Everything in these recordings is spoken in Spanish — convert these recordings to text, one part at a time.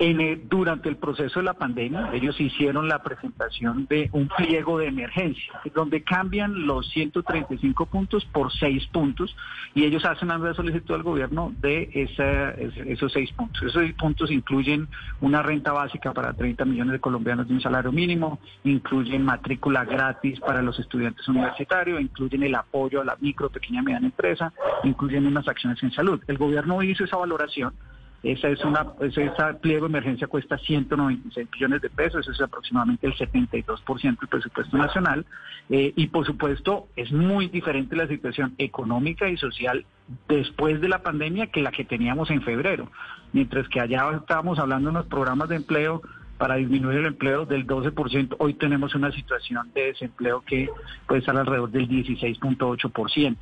En, durante el proceso de la pandemia, ellos hicieron la presentación de un pliego de emergencia, donde cambian los 135 puntos por 6 puntos y ellos hacen una solicitud al gobierno de esa, esos 6 puntos. Esos 6 puntos incluyen una renta básica para 30 millones de colombianos de un salario mínimo, incluyen matrícula gratis para los estudiantes universitarios, incluyen el apoyo a la micro, pequeña y mediana empresa, incluyen unas acciones en salud. El gobierno hizo esa valoración esa es una, ese pliego de emergencia cuesta 196 millones de pesos, eso es aproximadamente el 72% del presupuesto nacional. Eh, y por supuesto, es muy diferente la situación económica y social después de la pandemia que la que teníamos en febrero. Mientras que allá estábamos hablando de unos programas de empleo para disminuir el empleo del 12%, hoy tenemos una situación de desempleo que puede estar alrededor del 16.8%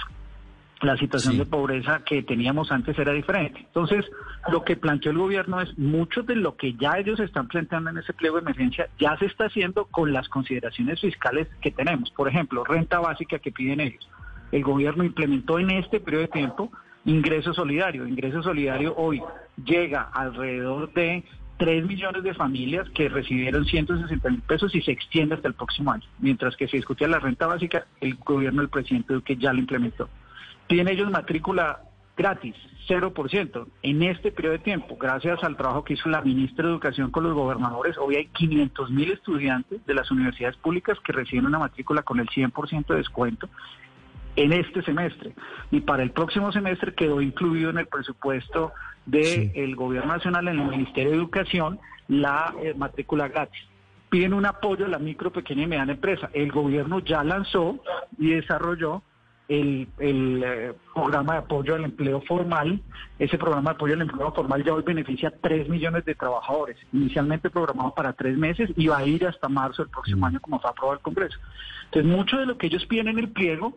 la situación de pobreza que teníamos antes era diferente. Entonces, lo que planteó el gobierno es mucho de lo que ya ellos están planteando en ese pliego de emergencia ya se está haciendo con las consideraciones fiscales que tenemos. Por ejemplo, renta básica que piden ellos. El gobierno implementó en este periodo de tiempo ingreso solidario. Ingreso solidario hoy llega alrededor de 3 millones de familias que recibieron 160 mil pesos y se extiende hasta el próximo año. Mientras que se discutía la renta básica, el gobierno del presidente Duque ya lo implementó. Tienen ellos matrícula gratis, 0%, en este periodo de tiempo, gracias al trabajo que hizo la ministra de Educación con los gobernadores, hoy hay 500 mil estudiantes de las universidades públicas que reciben una matrícula con el 100% de descuento en este semestre. Y para el próximo semestre quedó incluido en el presupuesto del Gobierno Nacional, en el Ministerio de Educación, la eh, matrícula gratis. Piden un apoyo a la micro, pequeña y mediana empresa. El gobierno ya lanzó y desarrolló el, eh, programa de apoyo al empleo formal. Ese programa de apoyo al empleo formal ya hoy beneficia a 3 millones de trabajadores. Inicialmente programado para tres meses y va a ir hasta marzo del próximo mm. año como fue aprobado el Congreso. Entonces, mucho de lo que ellos piden en el pliego